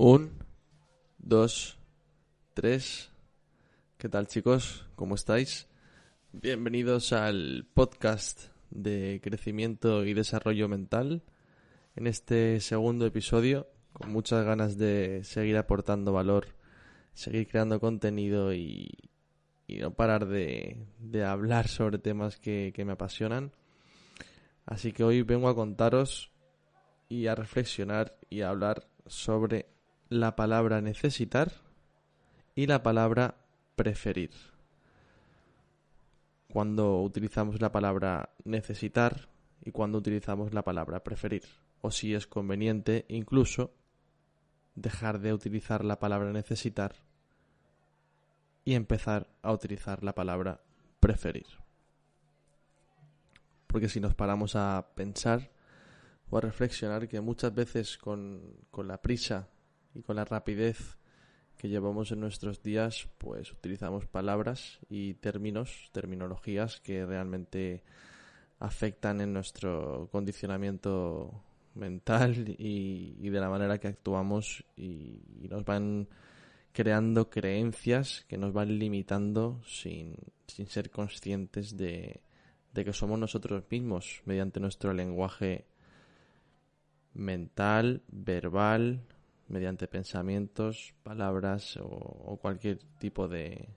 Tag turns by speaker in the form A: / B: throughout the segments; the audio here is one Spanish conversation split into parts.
A: Un, dos, tres. ¿Qué tal chicos? ¿Cómo estáis? Bienvenidos al podcast de crecimiento y desarrollo mental. En este segundo episodio, con muchas ganas de seguir aportando valor, seguir creando contenido y, no parar de, hablar sobre temas que me apasionan. Así que hoy vengo a contaros y a reflexionar y a hablar sobre la palabra necesitar y la palabra preferir. Cuando utilizamos la palabra necesitar y cuando utilizamos la palabra preferir. O si es conveniente incluso dejar de utilizar la palabra necesitar y empezar a utilizar la palabra preferir. Porque si nos paramos a pensar o a reflexionar que muchas veces con, con la prisa y con la rapidez que llevamos en nuestros días, pues utilizamos palabras y términos, terminologías que realmente afectan en nuestro condicionamiento mental y, de la manera que actuamos y, nos van creando creencias que nos van limitando sin, sin ser conscientes de, de que somos nosotros mismos mediante nuestro lenguaje mental, verbal, mediante pensamientos, palabras o, cualquier tipo de,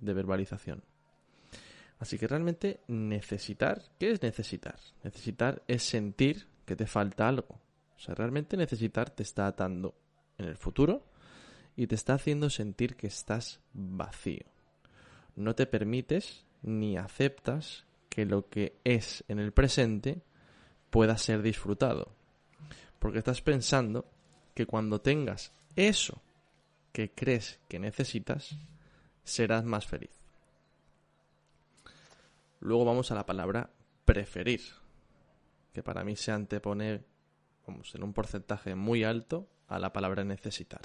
A: de verbalización. Así que realmente necesitar, ¿qué es necesitar? Necesitar es sentir que te falta algo. O sea, realmente necesitar te está atando en el futuro y te está haciendo sentir que estás vacío. No te permites ni aceptas que lo que es en el presente pueda ser disfrutado. Porque estás pensando que cuando tengas eso que crees que necesitas, serás más feliz. Luego vamos a la palabra preferir, que para mí se antepone vamos, en un porcentaje muy alto a la palabra necesitar.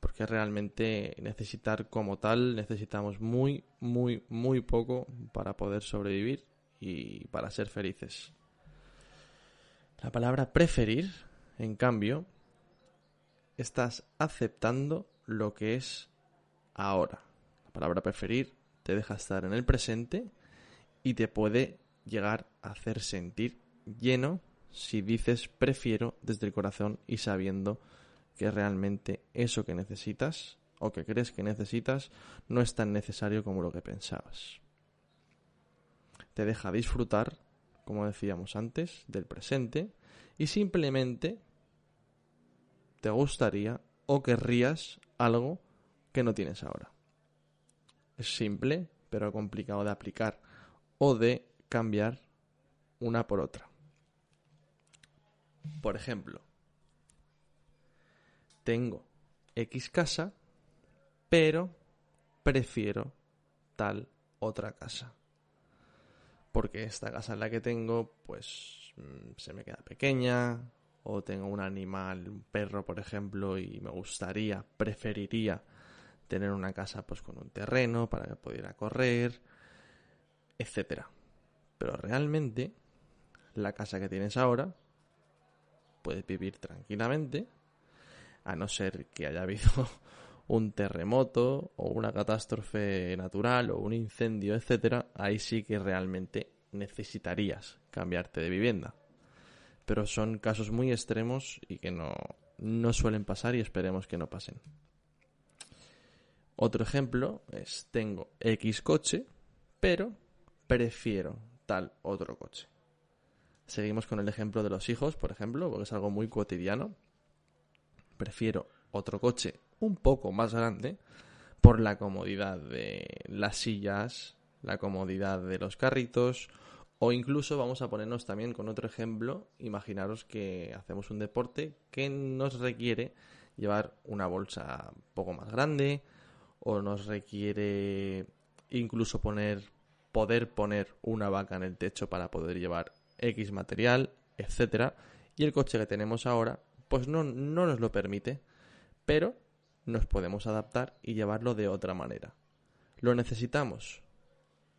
A: Porque realmente necesitar como tal necesitamos muy, muy, muy poco para poder sobrevivir y para ser felices. La palabra preferir, en cambio, estás aceptando lo que es ahora. La palabra preferir te deja estar en el presente y te puede llegar a hacer sentir lleno si dices prefiero desde el corazón y sabiendo que realmente eso que necesitas o que crees que necesitas no es tan necesario como lo que pensabas. Te deja disfrutar, como decíamos antes, del presente y simplemente te gustaría o querrías algo que no tienes ahora. Es simple, pero complicado de aplicar o de cambiar una por otra. Por ejemplo, tengo X casa, pero prefiero tal otra casa. Porque esta casa en la que tengo, pues mm, se me queda pequeña, o tengo un animal, un perro, por ejemplo, y me gustaría, preferiría tener una casa pues con un terreno para que pudiera correr, etcétera. Pero realmente la casa que tienes ahora puedes vivir tranquilamente, a no ser que haya habido un terremoto o una catástrofe natural o un incendio, etcétera, ahí sí que realmente necesitarías cambiarte de vivienda pero son casos muy extremos y que no, no suelen pasar y esperemos que no pasen. Otro ejemplo es tengo X coche, pero prefiero tal otro coche. Seguimos con el ejemplo de los hijos, por ejemplo, porque es algo muy cotidiano. Prefiero otro coche un poco más grande por la comodidad de las sillas, la comodidad de los carritos o incluso vamos a ponernos también con otro ejemplo. Imaginaros que hacemos un deporte que nos requiere llevar una bolsa un poco más grande o nos requiere incluso poner poder poner una vaca en el techo para poder llevar X material, etcétera, y el coche que tenemos ahora pues no, no nos lo permite, pero nos podemos adaptar y llevarlo de otra manera. ¿Lo necesitamos?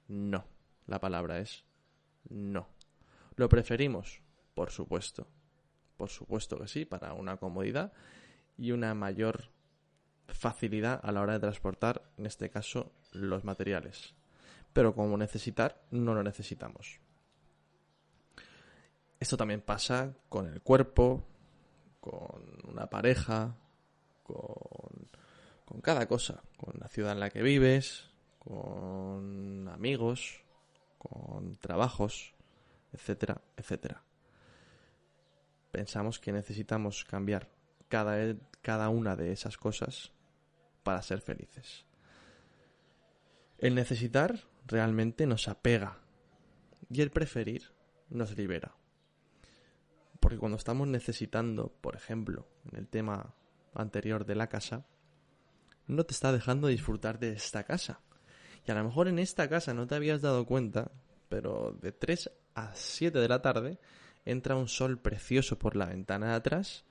A: No. La palabra es no. ¿Lo preferimos? Por supuesto. Por supuesto que sí, para una comodidad. y una mayor facilidad a la hora de transportar, en este caso, los materiales. Pero como necesitar, no lo necesitamos. Esto también pasa con el cuerpo, con una pareja, con, con cada cosa, con la ciudad en la que vives, con amigos, trabajos, etcétera, etcétera. Pensamos que necesitamos cambiar cada, cada una de esas cosas para ser felices. El necesitar realmente nos apega y el preferir nos libera. Porque cuando estamos necesitando, por ejemplo, en el tema anterior de la casa, no te está dejando disfrutar de esta casa. Y a lo mejor en esta casa no te habías dado cuenta, pero de 3 a 7 de la tarde entra un sol precioso por la ventana de atrás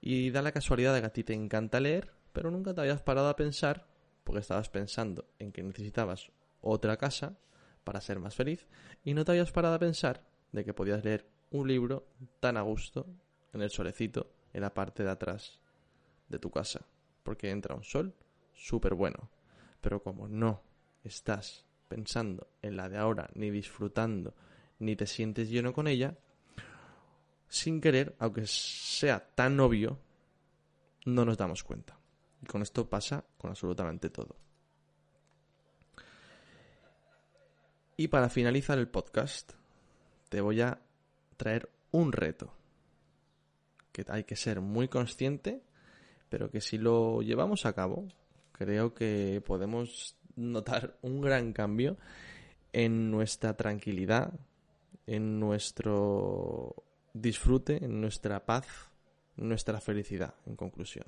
A: y da la casualidad de que a ti te encanta leer, pero nunca te habías parado a pensar, porque estabas pensando en que necesitabas otra casa para ser más feliz, y no te habías parado a pensar de que podías leer un libro tan a gusto en el solecito en la parte de atrás de tu casa, porque entra un sol súper bueno. Pero como no estás pensando en la de ahora, ni disfrutando, ni te sientes lleno con ella, sin querer, aunque sea tan obvio, no nos damos cuenta. Y con esto pasa con absolutamente todo. Y para finalizar el podcast, te voy a traer un reto que hay que ser muy consciente, pero que si lo llevamos a cabo, creo que podemos notar un gran cambio en nuestra tranquilidad, en nuestro disfrute, en nuestra paz, en nuestra felicidad, en conclusión.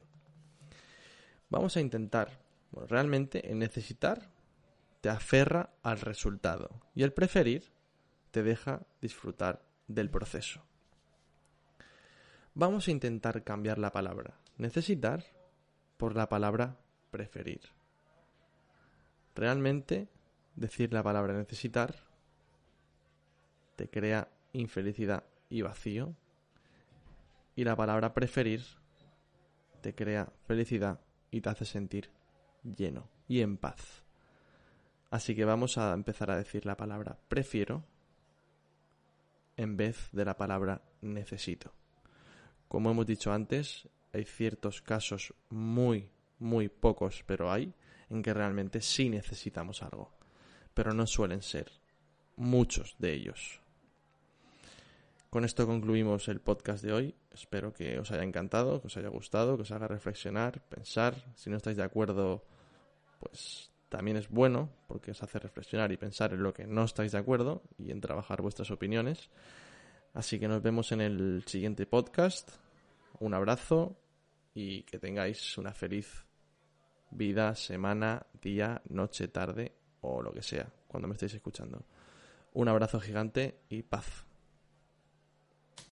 A: Vamos a intentar, realmente el necesitar te aferra al resultado y el preferir te deja disfrutar del proceso. Vamos a intentar cambiar la palabra necesitar por la palabra preferir. Realmente decir la palabra necesitar te crea infelicidad y vacío. Y la palabra preferir te crea felicidad y te hace sentir lleno y en paz. Así que vamos a empezar a decir la palabra prefiero en vez de la palabra necesito. Como hemos dicho antes, hay ciertos casos muy, muy pocos, pero hay, en que realmente sí necesitamos algo. Pero no suelen ser muchos de ellos. Con esto concluimos el podcast de hoy. Espero que os haya encantado, que os haya gustado, que os haga reflexionar, pensar. Si no estáis de acuerdo, pues también es bueno porque os hace reflexionar y pensar en lo que no estáis de acuerdo y en trabajar vuestras opiniones. Así que nos vemos en el siguiente podcast. Un abrazo y que tengáis una feliz vida, semana, día, noche, tarde o lo que sea cuando me estéis escuchando. Un abrazo gigante y paz.